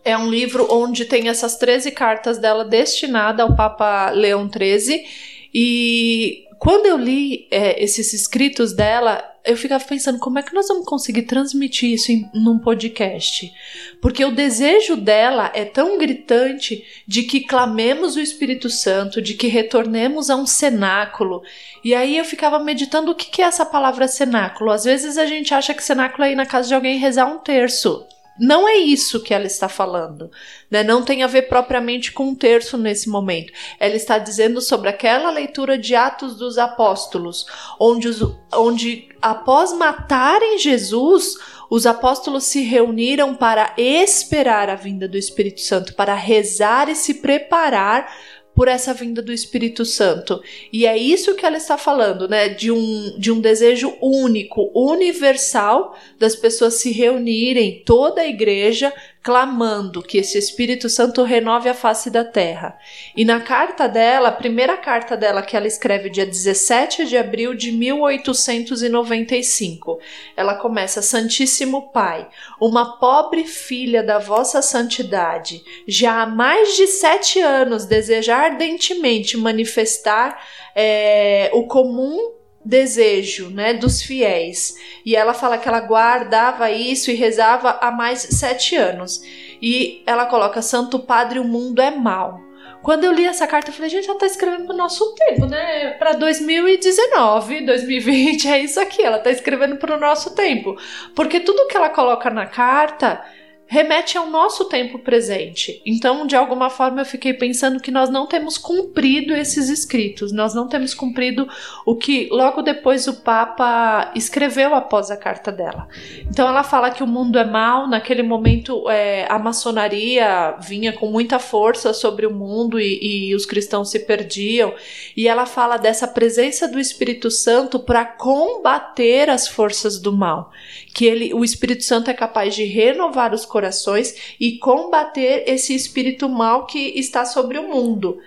é um livro onde tem essas 13 cartas dela destinada ao Papa Leão XIII. E quando eu li é, esses escritos dela, eu ficava pensando como é que nós vamos conseguir transmitir isso em num podcast? Porque o desejo dela é tão gritante de que clamemos o Espírito Santo, de que retornemos a um cenáculo. E aí eu ficava meditando o que, que é essa palavra cenáculo. Às vezes a gente acha que cenáculo é ir na casa de alguém rezar um terço. Não é isso que ela está falando, né? Não tem a ver propriamente com um terço nesse momento. Ela está dizendo sobre aquela leitura de Atos dos Apóstolos, onde, os, onde após matarem Jesus, os apóstolos se reuniram para esperar a vinda do Espírito Santo, para rezar e se preparar por essa vinda do Espírito Santo. E é isso que ela está falando, né? De um, de um desejo único, universal, das pessoas se reunirem, toda a igreja, clamando que esse Espírito Santo renove a face da terra. E na carta dela, a primeira carta dela que ela escreve dia 17 de abril de 1895, ela começa: Santíssimo Pai, uma pobre filha da vossa santidade, já há mais de sete anos deseja ardentemente manifestar é, o comum desejo, né, dos fiéis. E ela fala que ela guardava isso e rezava há mais sete anos. E ela coloca: Santo Padre, o mundo é mal. Quando eu li essa carta, eu falei, gente, ela tá escrevendo pro nosso tempo, né? Pra 2019, 2020, é isso aqui. Ela tá escrevendo pro nosso tempo. Porque tudo que ela coloca na carta remete ao nosso tempo presente. Então, de alguma forma, eu fiquei pensando que nós não temos cumprido esses escritos, nós não temos cumprido o que logo depois o Papa escreveu após a carta dela. Então, ela fala que o mundo é mau, naquele momento é, a maçonaria vinha com muita força sobre o mundo e, e os cristãos se perdiam, e ela fala dessa presença do Espírito Santo para combater as forças do mal, que ele, o Espírito Santo é capaz de renovar os corações e combater esse espírito mal que está sobre o mundo.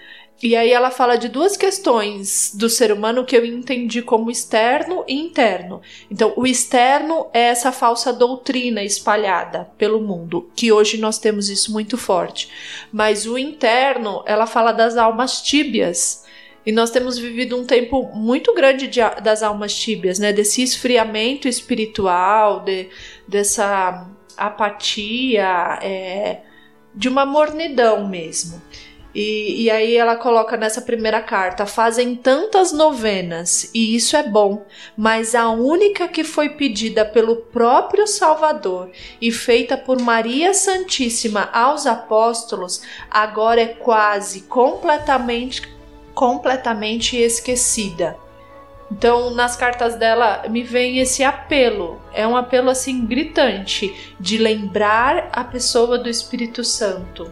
E aí ela fala de duas questões do ser humano que eu entendi como externo e interno. Então, o externo é essa falsa doutrina espalhada pelo mundo, que hoje nós temos isso muito forte. Mas o interno, ela fala das almas tíbias. E nós temos vivido um tempo muito grande de, das almas tíbias, né? Desse esfriamento espiritual, de, dessa apatia, é, de uma mornidão mesmo. E, e, aí ela coloca nessa primeira carta: fazem tantas novenas, e isso é bom, mas a única que foi pedida pelo próprio Salvador e feita por Maria Santíssima aos apóstolos, agora é quase completamente, completamente esquecida. Então, nas cartas dela me vem esse apelo. É um apelo assim gritante de lembrar a pessoa do Espírito Santo.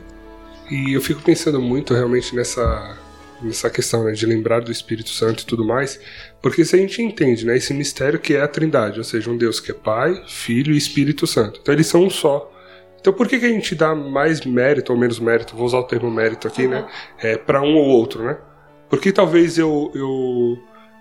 E eu fico pensando muito realmente nessa nessa questão né, de lembrar do Espírito Santo e tudo mais, porque se a gente entende né, esse mistério que é a Trindade, ou seja, um Deus que é Pai, Filho e Espírito Santo. Então eles são um só. Então por que, que a gente dá mais mérito ou menos mérito, vou usar o termo mérito aqui, uhum. né, é, para um ou outro, né? Porque talvez eu, eu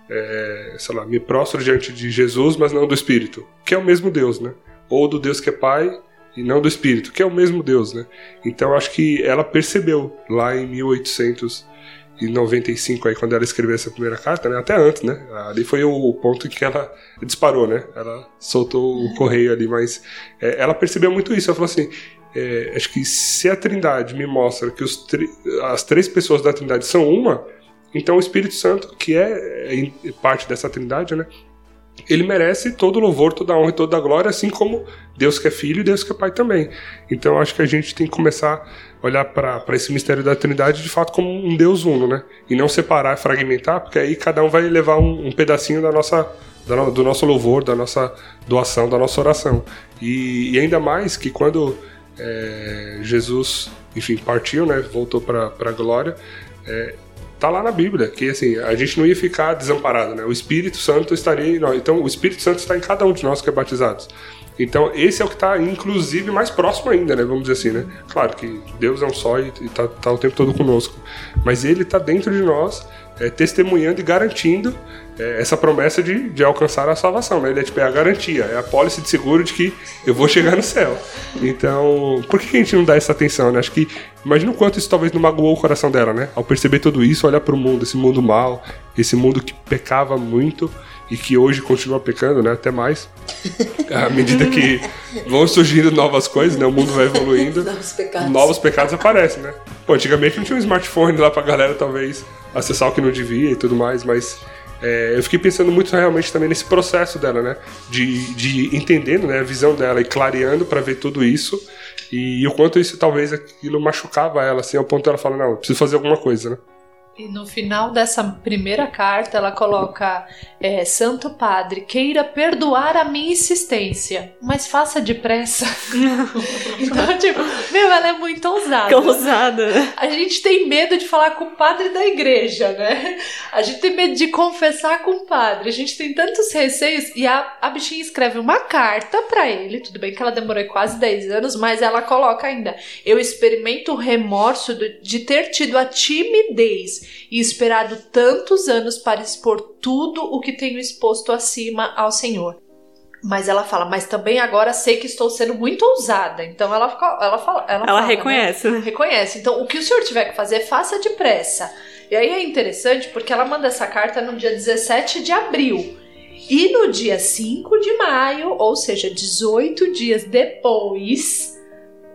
é, sei lá, me prostro diante de Jesus, mas não do Espírito, que é o mesmo Deus, né? Ou do Deus que é Pai e não do Espírito, que é o mesmo Deus, né? Então acho que ela percebeu lá em 1895, aí quando ela escreveu essa primeira carta, né? Até antes, né? Ali foi o ponto em que ela disparou, né? Ela soltou o correio ali, mas é, ela percebeu muito isso. Ela falou assim: é, acho que se a Trindade me mostra que as três pessoas da Trindade são uma, então o Espírito Santo, que é, é parte dessa trindade, né? Ele merece todo o louvor, toda a honra e toda a glória, assim como Deus que é filho e Deus que é pai também. Então acho que a gente tem que começar a olhar para esse mistério da Trindade de fato como um Deus uno, né? E não separar, fragmentar, porque aí cada um vai levar um, um pedacinho da nossa, do nosso louvor, da nossa doação, da nossa oração. E, e ainda mais que quando é, Jesus, enfim, partiu, né? Voltou para a glória. É, tá lá na Bíblia, que assim, a gente não ia ficar desamparado, né? O Espírito Santo estaria em nós. Então, o Espírito Santo está em cada um de nós que é batizados. Então, esse é o que está, inclusive, mais próximo ainda, né? Vamos dizer assim, né? Claro que Deus é um só e está tá o tempo todo conosco. Mas Ele está dentro de nós, é, testemunhando e garantindo é, essa promessa de, de alcançar a salvação, né? Ele é, tipo, é a garantia, é a pólice de seguro de que eu vou chegar no céu. Então, por que a gente não dá essa atenção, né? Acho que, imagina o quanto isso talvez não magoou o coração dela, né? Ao perceber tudo isso, olhar para o mundo, esse mundo mal, esse mundo que pecava muito e que hoje continua pecando, né? Até mais. À medida que vão surgindo novas coisas, né? O mundo vai evoluindo. novos pecados. Novos pecados aparecem, né? Pô, antigamente não tinha um smartphone lá pra galera, talvez, acessar o que não devia e tudo mais, mas. É, eu fiquei pensando muito realmente também nesse processo dela, né? De, de entendendo né, a visão dela e clareando para ver tudo isso. E, e o quanto isso talvez aquilo machucava ela, assim, ao ponto dela falar, não, preciso fazer alguma coisa, né? E no final dessa primeira carta, ela coloca: é, Santo Padre, queira perdoar a minha insistência, mas faça depressa. então, tipo, meu, ela é muito ousada. ousada. A gente tem medo de falar com o padre da igreja, né? A gente tem medo de confessar com o padre. A gente tem tantos receios. E a, a bichinha escreve uma carta para ele. Tudo bem que ela demorou quase 10 anos, mas ela coloca ainda: Eu experimento o remorso de ter tido a timidez e esperado tantos anos para expor tudo o que tenho exposto acima ao Senhor. Mas ela fala, mas também agora sei que estou sendo muito ousada. Então ela, ela fala. Ela, ela fala, né? reconhece. Né? Reconhece. Então o que o senhor tiver que fazer, faça depressa. E aí é interessante porque ela manda essa carta no dia 17 de abril. E no dia 5 de maio, ou seja, 18 dias depois,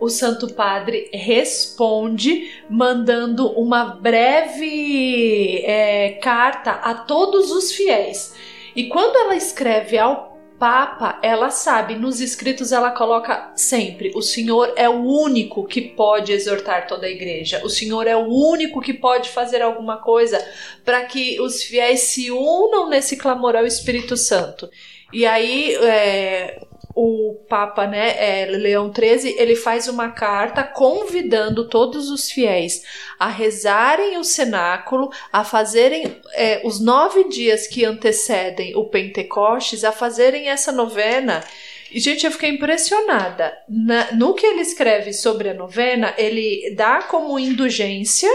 o Santo Padre responde mandando uma breve é, carta a todos os fiéis. E quando ela escreve ao Papa, ela sabe, nos escritos ela coloca sempre: o Senhor é o único que pode exortar toda a igreja, o Senhor é o único que pode fazer alguma coisa para que os fiéis se unam nesse clamor ao Espírito Santo. E aí, é, o Papa, né, é, Leão XIII, ele faz uma carta convidando todos os fiéis a rezarem o cenáculo, a fazerem é, os nove dias que antecedem o Pentecostes, a fazerem essa novena. E, gente, eu fiquei impressionada. Na, no que ele escreve sobre a novena, ele dá como indulgência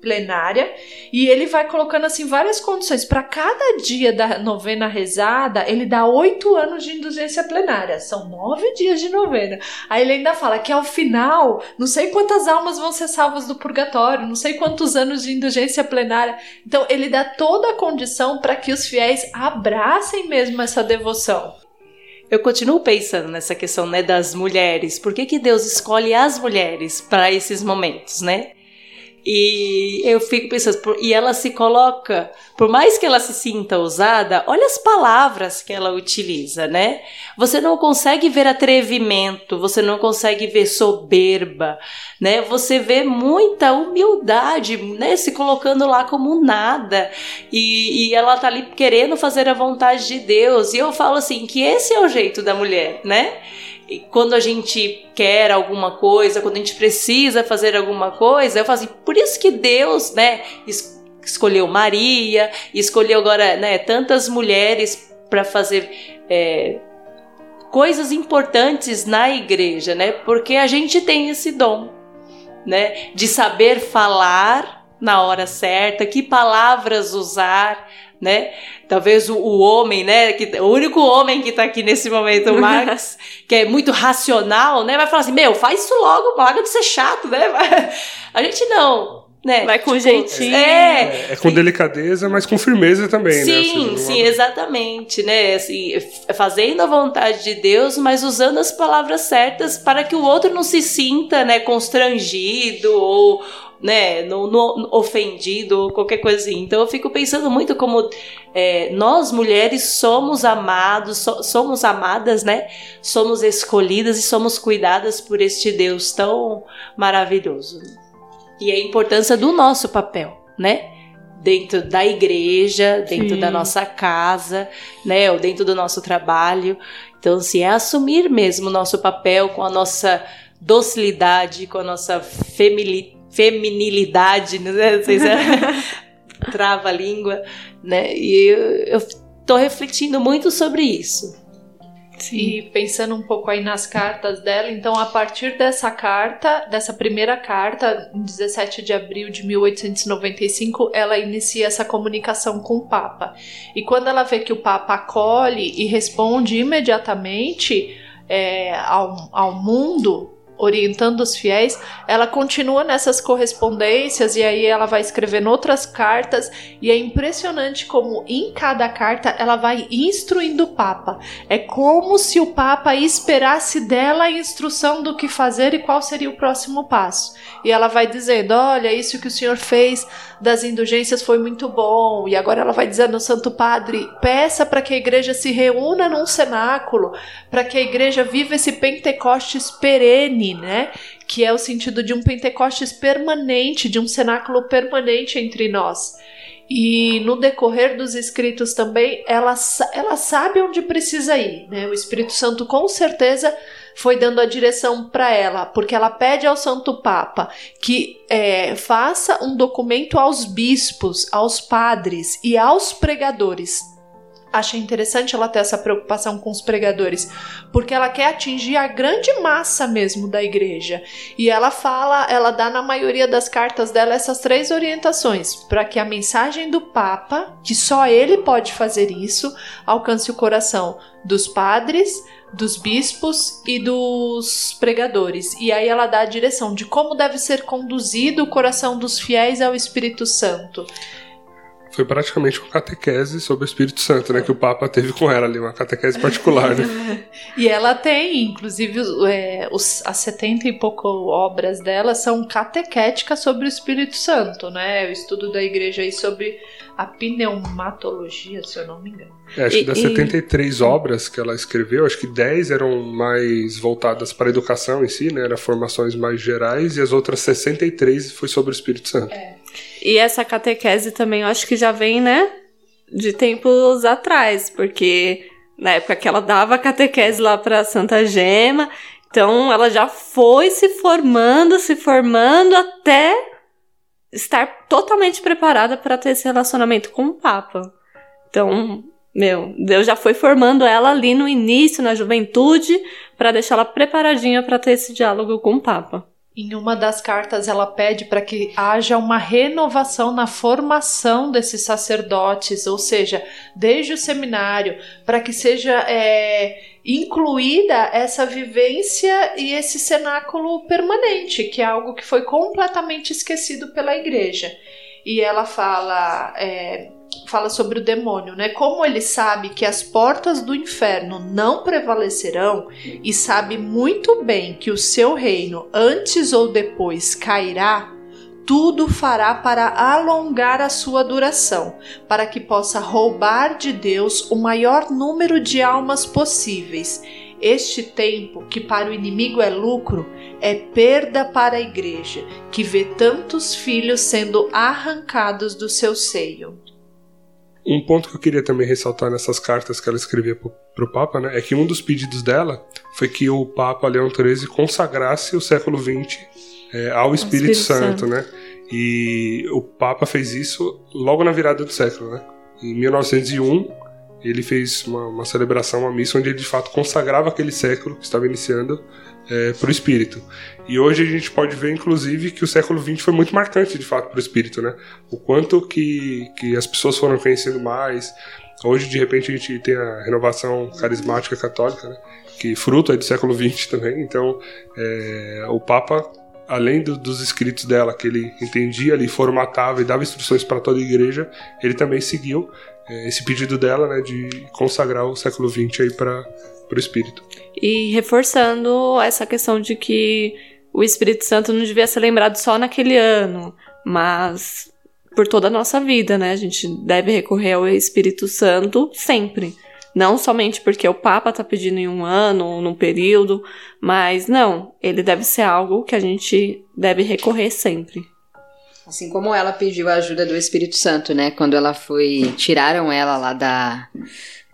plenária e ele vai colocando assim várias condições. Para cada dia da novena rezada, ele dá oito anos de indulgência plenária. São nove dias de novena. Aí ele ainda fala que ao final, não sei quantas almas vão ser salvas do purgatório, não sei quantos anos de indulgência plenária. Então ele dá toda a condição para que os fiéis abracem mesmo essa devoção. Eu continuo pensando nessa questão, né, das mulheres. Por que, que Deus escolhe as mulheres para esses momentos, né? E eu fico pensando, e ela se coloca, por mais que ela se sinta ousada, olha as palavras que ela utiliza, né? Você não consegue ver atrevimento, você não consegue ver soberba, né? Você vê muita humildade, né? Se colocando lá como nada. E, e ela tá ali querendo fazer a vontade de Deus. E eu falo assim, que esse é o jeito da mulher, né? Quando a gente quer alguma coisa, quando a gente precisa fazer alguma coisa, eu falo assim, por isso que Deus, né, es escolheu Maria, escolheu agora, né, tantas mulheres para fazer é, coisas importantes na igreja, né, porque a gente tem esse dom, né, de saber falar na hora certa, que palavras usar, né? Talvez o, o, homem, né? Que, o único homem que tá aqui nesse momento, o Max, que é muito racional, né? Vai falar assim: Meu, faz isso logo, larga de ser chato, né? A gente não. Né? Vai com tipo, jeitinho. É, é, com delicadeza, mas com firmeza também, sim, né? Sim, sim, exatamente, né? Assim, fazendo a vontade de Deus, mas usando as palavras certas para que o outro não se sinta, né, constrangido ou, né, no, no, ofendido ou qualquer coisa assim. Então eu fico pensando muito como é, nós mulheres somos amados, so, somos amadas, né? Somos escolhidas e somos cuidadas por este Deus tão maravilhoso. E a importância do nosso papel, né? Dentro da igreja, dentro Sim. da nossa casa, né? Ou dentro do nosso trabalho. Então, se assim, é assumir mesmo o nosso papel com a nossa docilidade, com a nossa feminilidade feminilidade, não sei se é trava a língua, né? E eu, eu tô refletindo muito sobre isso. Sim. E pensando um pouco aí nas cartas dela, então a partir dessa carta, dessa primeira carta, em 17 de abril de 1895, ela inicia essa comunicação com o Papa. E quando ela vê que o Papa acolhe e responde imediatamente é, ao, ao mundo, orientando os fiéis, ela continua nessas correspondências e aí ela vai escrevendo outras cartas e é impressionante como em cada carta ela vai instruindo o Papa. É como se o Papa esperasse dela a instrução do que fazer e qual seria o próximo passo. E ela vai dizendo: Olha, isso que o senhor fez das indulgências foi muito bom. E agora ela vai dizendo ao Santo Padre: peça para que a igreja se reúna num cenáculo, para que a igreja viva esse Pentecostes perene, né? Que é o sentido de um Pentecostes permanente, de um cenáculo permanente entre nós. E no decorrer dos escritos também, ela, ela sabe onde precisa ir, né? O Espírito Santo com certeza foi dando a direção para ela, porque ela pede ao Santo Papa que é, faça um documento aos bispos, aos padres e aos pregadores achei interessante ela ter essa preocupação com os pregadores, porque ela quer atingir a grande massa mesmo da igreja. E ela fala, ela dá na maioria das cartas dela essas três orientações, para que a mensagem do Papa, que só ele pode fazer isso, alcance o coração dos padres, dos bispos e dos pregadores. E aí ela dá a direção de como deve ser conduzido o coração dos fiéis ao Espírito Santo. Foi praticamente uma catequese sobre o Espírito Santo, né? Que o Papa teve com ela ali, uma catequese particular, né? e ela tem, inclusive, é, os, as setenta e pouco obras dela são catequéticas sobre o Espírito Santo, né? O estudo da igreja aí sobre a pneumatologia, se eu não me engano. É, acho que das e... 73 obras que ela escreveu, acho que 10 eram mais voltadas para a educação em si, né? Eram formações mais gerais, e as outras 63 foi sobre o Espírito Santo. É. E essa catequese também, eu acho que já vem, né? De tempos atrás, porque na época que ela dava catequese lá para Santa Gema, então ela já foi se formando, se formando até estar totalmente preparada para ter esse relacionamento com o Papa. Então, meu, Deus já foi formando ela ali no início, na juventude, para deixar ela preparadinha para ter esse diálogo com o Papa. Em uma das cartas, ela pede para que haja uma renovação na formação desses sacerdotes, ou seja, desde o seminário, para que seja é, incluída essa vivência e esse cenáculo permanente, que é algo que foi completamente esquecido pela igreja. E ela fala. É, fala sobre o demônio, né? Como ele sabe que as portas do inferno não prevalecerão e sabe muito bem que o seu reino antes ou depois cairá, tudo fará para alongar a sua duração, para que possa roubar de Deus o maior número de almas possíveis. Este tempo, que para o inimigo é lucro, é perda para a igreja, que vê tantos filhos sendo arrancados do seu seio. Um ponto que eu queria também ressaltar nessas cartas que ela escrevia para o Papa, né, é que um dos pedidos dela foi que o Papa Leão XIII consagrasse o século XX é, ao Espírito, Espírito Santo, Santo, né? E o Papa fez isso logo na virada do século, né? Em 1901, ele fez uma, uma celebração, uma missa, onde ele de fato consagrava aquele século que estava iniciando é, para o espírito. E hoje a gente pode ver, inclusive, que o século XX foi muito marcante de fato para o espírito, né? O quanto que, que as pessoas foram conhecendo mais. Hoje, de repente, a gente tem a renovação carismática católica, né? que fruto é do século XX também. Então, é, o Papa além do, dos escritos dela, que ele entendia ali, formatava e dava instruções para toda a igreja, ele também seguiu é, esse pedido dela, né, de consagrar o século XX para o Espírito. E reforçando essa questão de que o Espírito Santo não devia ser lembrado só naquele ano, mas por toda a nossa vida, né? A gente deve recorrer ao Espírito Santo sempre. Não somente porque o Papa está pedindo em um ano ou num período, mas não, ele deve ser algo que a gente deve recorrer sempre. Assim como ela pediu a ajuda do Espírito Santo, né? Quando ela foi. Tiraram ela lá da,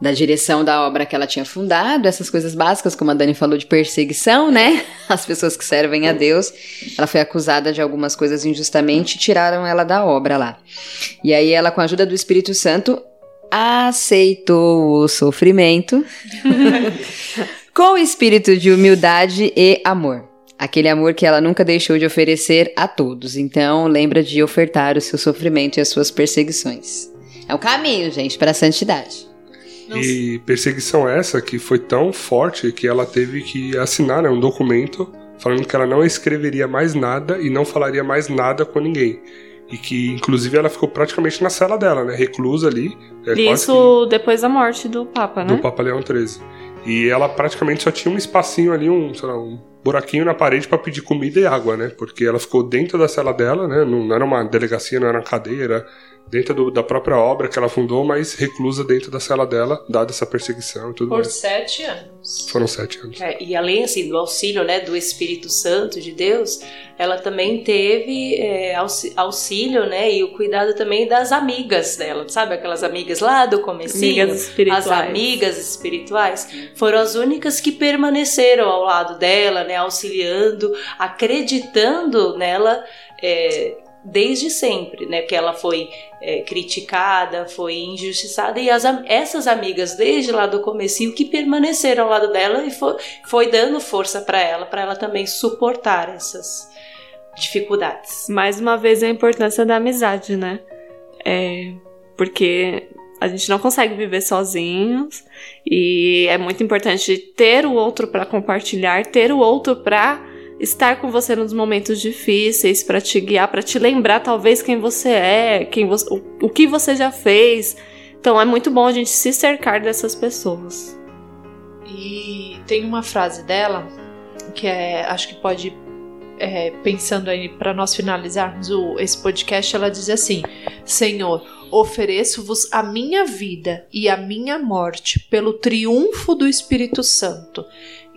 da direção da obra que ela tinha fundado, essas coisas básicas, como a Dani falou, de perseguição, né? As pessoas que servem a Deus. Ela foi acusada de algumas coisas injustamente e tiraram ela da obra lá. E aí ela, com a ajuda do Espírito Santo, aceitou o sofrimento com espírito de humildade e amor. Aquele amor que ela nunca deixou de oferecer a todos. Então, lembra de ofertar o seu sofrimento e as suas perseguições. É o caminho, gente, para a santidade. E perseguição essa que foi tão forte que ela teve que assinar né, um documento falando que ela não escreveria mais nada e não falaria mais nada com ninguém e que inclusive ela ficou praticamente na cela dela, né, reclusa ali. É Isso depois da morte do Papa, né? Do Papa Leão XIII. E ela praticamente só tinha um espacinho ali, um, sei lá, um buraquinho na parede para pedir comida e água, né? Porque ela ficou dentro da cela dela, né? Não, não era uma delegacia, não era uma cadeira, dentro do, da própria obra que ela fundou, mas reclusa dentro da cela dela, dada essa perseguição e tudo Por mais. sete anos. Foram sete anos. É, e além assim, do auxílio né, do Espírito Santo de Deus, ela também teve é, auxílio né, e o cuidado também das amigas dela, sabe? Aquelas amigas lá do comecinho, amigas espirituais. as amigas espirituais, foram as únicas que permaneceram ao lado dela, né, auxiliando, acreditando nela. É, desde sempre, né? Que ela foi é, criticada, foi injustiçada e as, essas amigas desde lá do começo que permaneceram ao lado dela e foi, foi dando força para ela, para ela também suportar essas dificuldades. Mais uma vez a importância da amizade, né? É, porque a gente não consegue viver sozinhos e é muito importante ter o outro para compartilhar, ter o outro para estar com você nos momentos difíceis, para te guiar, para te lembrar talvez quem você é, quem você, o, o que você já fez. Então é muito bom a gente se cercar dessas pessoas. E tem uma frase dela que é, acho que pode é, pensando aí para nós finalizarmos o, esse podcast, ela diz assim: Senhor, ofereço-vos a minha vida e a minha morte pelo triunfo do Espírito Santo.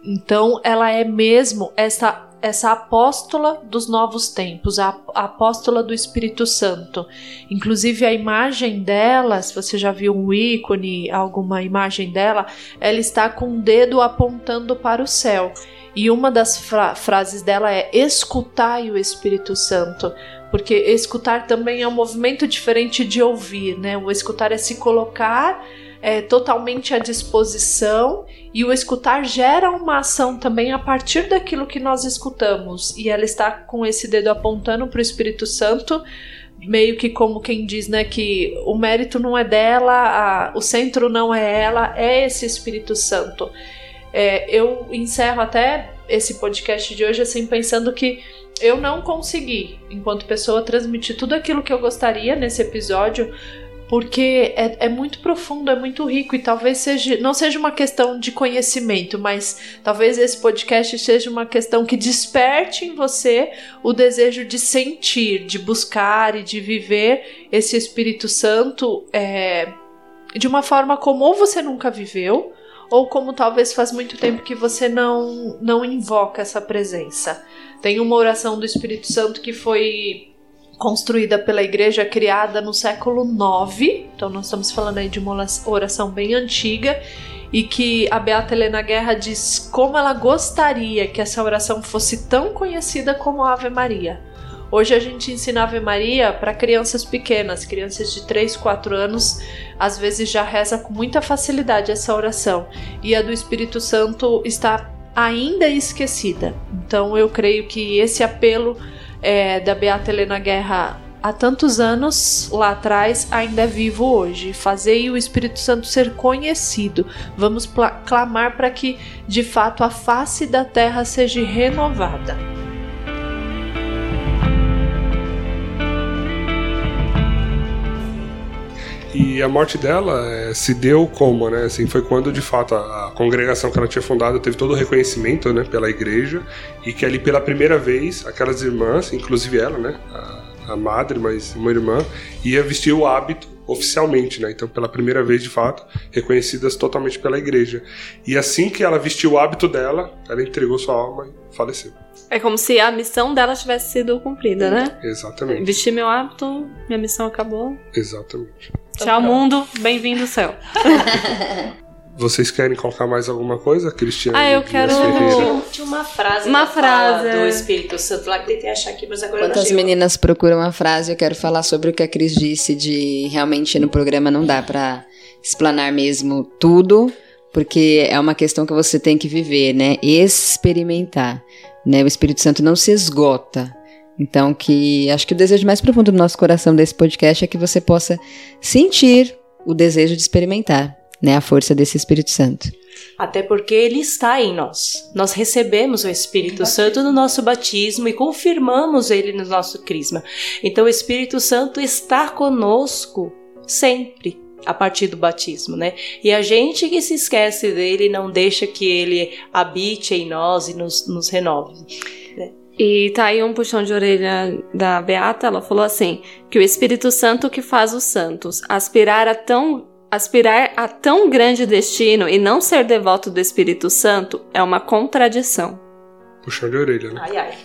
Então, ela é mesmo essa essa apóstola dos novos tempos, a apóstola do Espírito Santo. Inclusive a imagem dela, se você já viu um ícone, alguma imagem dela, ela está com o dedo apontando para o céu. E uma das fra frases dela é: escutai o Espírito Santo. Porque escutar também é um movimento diferente de ouvir, né? O escutar é se colocar é, totalmente à disposição e o escutar gera uma ação também a partir daquilo que nós escutamos. E ela está com esse dedo apontando para o Espírito Santo, meio que como quem diz, né, que o mérito não é dela, a, o centro não é ela, é esse Espírito Santo. É, eu encerro até esse podcast de hoje assim pensando que eu não consegui, enquanto pessoa, transmitir tudo aquilo que eu gostaria nesse episódio, porque é, é, muito profundo, é muito rico e talvez seja não seja uma questão de conhecimento, mas talvez esse podcast seja uma questão que desperte em você o desejo de sentir, de buscar e de viver esse Espírito Santo é, de uma forma como ou você nunca viveu ou como talvez faz muito tempo que você não, não invoca essa presença. Tem uma oração do Espírito Santo que foi construída pela igreja, criada no século IX, então nós estamos falando aí de uma oração bem antiga, e que a Beata Helena Guerra diz como ela gostaria que essa oração fosse tão conhecida como a Ave Maria. Hoje a gente ensina Ave Maria para crianças pequenas, crianças de 3, 4 anos, às vezes já reza com muita facilidade essa oração. E a do Espírito Santo está ainda esquecida. Então eu creio que esse apelo é, da Beata Helena Guerra há tantos anos lá atrás ainda é vivo hoje. Fazei o Espírito Santo ser conhecido. Vamos clamar para que de fato a face da terra seja renovada. E a morte dela é, se deu como, né? Assim, foi quando de fato a, a, congregação que ela tinha fundado teve todo o reconhecimento, né, pela igreja e que ali pela primeira vez aquelas irmãs, inclusive ela, né, a, a madre, mas uma irmã, ia vestir o hábito oficialmente, né? Então, pela primeira vez, de fato, reconhecidas totalmente pela igreja. E assim que ela vestiu o hábito dela, ela entregou sua alma e faleceu. É como se a missão dela tivesse sido cumprida, né? Exatamente. Vestir meu hábito, minha missão acabou. Exatamente. Tchau, mundo. Bem-vindo ao céu. Vocês querem colocar mais alguma coisa, Cristiane? Ah, eu quero. Tinha uma frase. Uma frase. Do Espírito Santo lá que tentei achar aqui, mas agora Enquanto as meninas procuram uma frase, eu quero falar sobre o que a Cris disse de realmente no programa não dá para explanar mesmo tudo, porque é uma questão que você tem que viver, né? Experimentar. Né? O Espírito Santo não se esgota. Então, que acho que o desejo mais profundo do nosso coração desse podcast é que você possa sentir o desejo de experimentar, né, a força desse Espírito Santo. Até porque ele está em nós. Nós recebemos o Espírito Santo no nosso batismo e confirmamos ele no nosso crisma. Então o Espírito Santo está conosco sempre a partir do batismo, né? E a gente que se esquece dele não deixa que ele habite em nós e nos, nos renove. E tá aí um puxão de orelha da Beata, ela falou assim: que o Espírito Santo que faz os santos aspirar a tão aspirar a tão grande destino e não ser devoto do Espírito Santo é uma contradição. Puxão de orelha, né? Ai ai.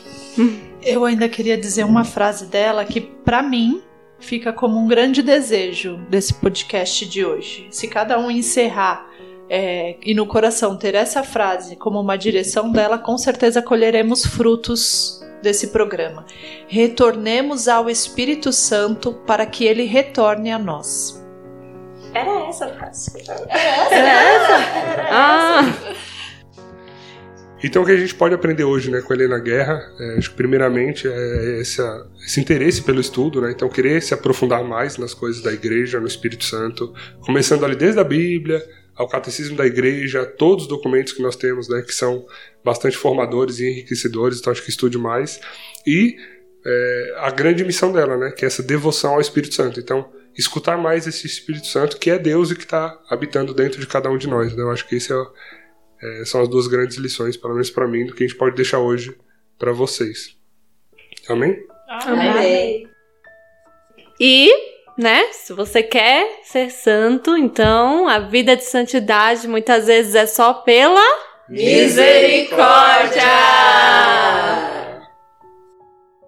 Eu ainda queria dizer uma frase dela que para mim fica como um grande desejo desse podcast de hoje. Se cada um encerrar é, e no coração ter essa frase como uma direção dela, com certeza colheremos frutos desse programa. Retornemos ao Espírito Santo para que ele retorne a nós. Era essa a frase. Era essa? Ah! Então o que a gente pode aprender hoje né, com a Helena Guerra, é, acho que primeiramente é esse, esse, interesse pelo estudo, né, então querer se aprofundar mais nas coisas da igreja, no Espírito Santo, começando ali desde a Bíblia, ao catecismo da igreja, a todos os documentos que nós temos, né, que são bastante formadores e enriquecedores, então acho que estude mais. E é, a grande missão dela, né, que é essa devoção ao Espírito Santo. Então, escutar mais esse Espírito Santo, que é Deus e que está habitando dentro de cada um de nós. Né? Eu acho que esse é, é, são as duas grandes lições, pelo menos para mim, do que a gente pode deixar hoje para vocês. Amém? Amém. E, né, se você quer ser santo, então a vida de santidade muitas vezes é só pela Misericórdia!